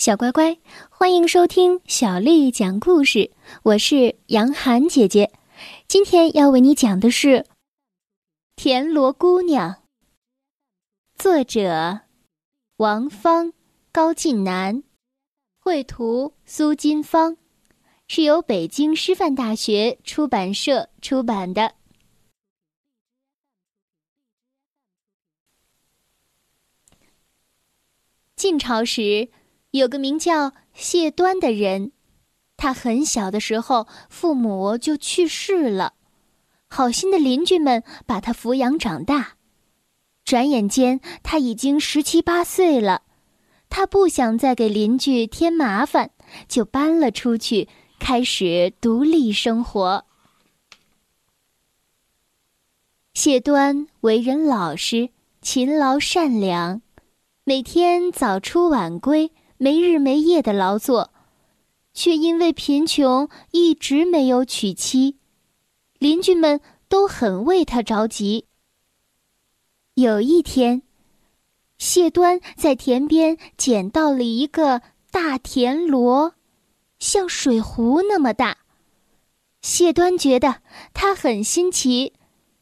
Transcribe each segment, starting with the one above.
小乖乖，欢迎收听小丽讲故事。我是杨涵姐姐，今天要为你讲的是《田螺姑娘》。作者：王芳、高进南，绘图：苏金芳，是由北京师范大学出版社出版的。晋朝时。有个名叫谢端的人，他很小的时候父母就去世了，好心的邻居们把他抚养长大。转眼间他已经十七八岁了，他不想再给邻居添麻烦，就搬了出去，开始独立生活。谢端为人老实、勤劳、善良，每天早出晚归。没日没夜的劳作，却因为贫穷一直没有娶妻，邻居们都很为他着急。有一天，谢端在田边捡到了一个大田螺，像水壶那么大。谢端觉得它很新奇，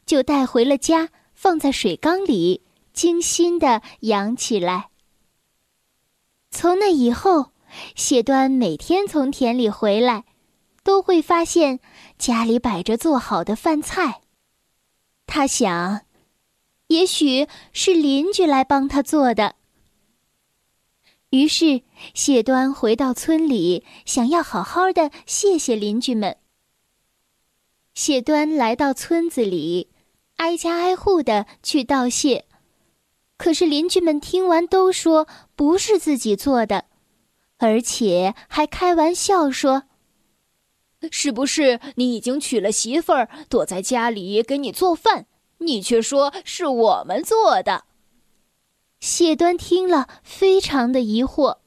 就带回了家，放在水缸里，精心的养起来。从那以后，谢端每天从田里回来，都会发现家里摆着做好的饭菜。他想，也许是邻居来帮他做的。于是，谢端回到村里，想要好好的谢谢邻居们。谢端来到村子里，挨家挨户的去道谢。可是邻居们听完都说不是自己做的，而且还开玩笑说：“是不是你已经娶了媳妇儿，躲在家里给你做饭？你却说是我们做的。”谢端听了，非常的疑惑。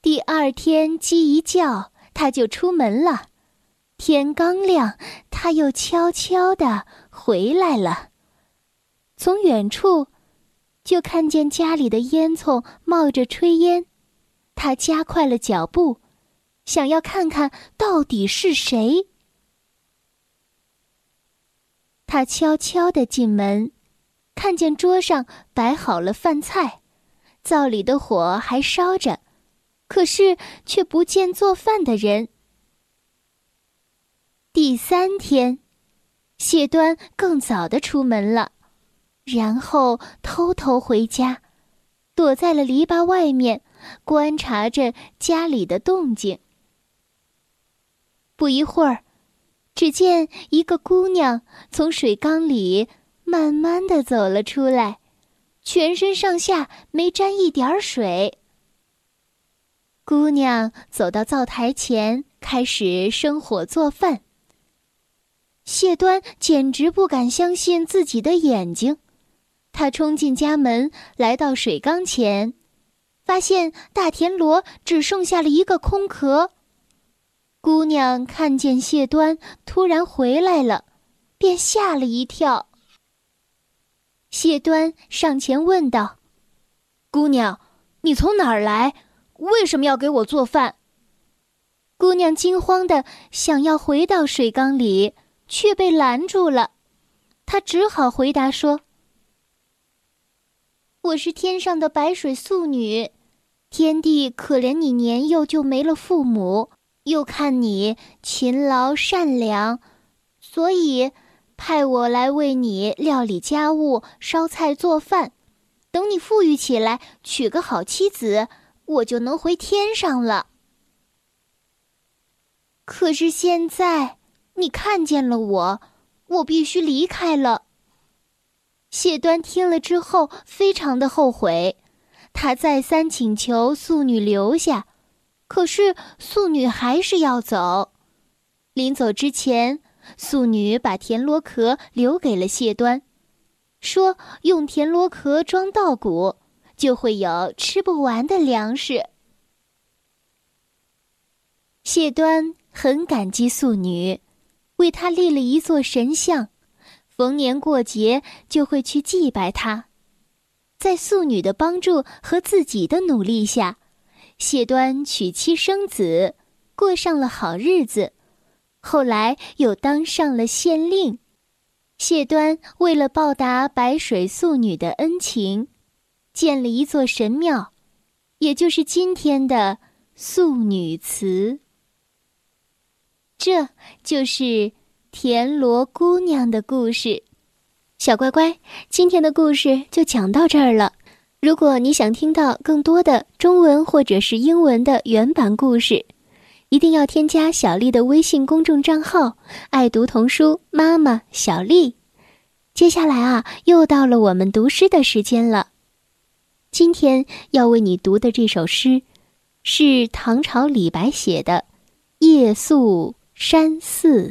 第二天鸡一叫，他就出门了。天刚亮，他又悄悄的回来了。从远处，就看见家里的烟囱冒着炊烟，他加快了脚步，想要看看到底是谁。他悄悄的进门，看见桌上摆好了饭菜，灶里的火还烧着，可是却不见做饭的人。第三天，谢端更早的出门了。然后偷偷回家，躲在了篱笆外面，观察着家里的动静。不一会儿，只见一个姑娘从水缸里慢慢的走了出来，全身上下没沾一点儿水。姑娘走到灶台前，开始生火做饭。谢端简直不敢相信自己的眼睛。他冲进家门，来到水缸前，发现大田螺只剩下了一个空壳。姑娘看见谢端突然回来了，便吓了一跳。谢端上前问道：“姑娘，你从哪儿来？为什么要给我做饭？”姑娘惊慌的想要回到水缸里，却被拦住了。她只好回答说。我是天上的白水素女，天帝可怜你年幼就没了父母，又看你勤劳善良，所以派我来为你料理家务、烧菜做饭。等你富裕起来，娶个好妻子，我就能回天上了。可是现在你看见了我，我必须离开了。谢端听了之后，非常的后悔，他再三请求素女留下，可是素女还是要走。临走之前，素女把田螺壳留给了谢端，说用田螺壳装稻谷，就会有吃不完的粮食。谢端很感激素女，为他立了一座神像。逢年过节就会去祭拜他。在素女的帮助和自己的努力下，谢端娶妻生子，过上了好日子。后来又当上了县令。谢端为了报答白水素女的恩情，建了一座神庙，也就是今天的素女祠。这就是田螺姑娘的故事。小乖乖，今天的故事就讲到这儿了。如果你想听到更多的中文或者是英文的原版故事，一定要添加小丽的微信公众账号“爱读童书妈妈小丽”。接下来啊，又到了我们读诗的时间了。今天要为你读的这首诗，是唐朝李白写的《夜宿山寺》。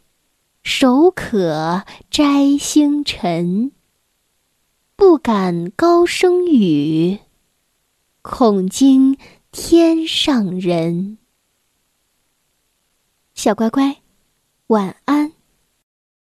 手可摘星辰。不敢高声语，恐惊天上人。小乖乖。晚安。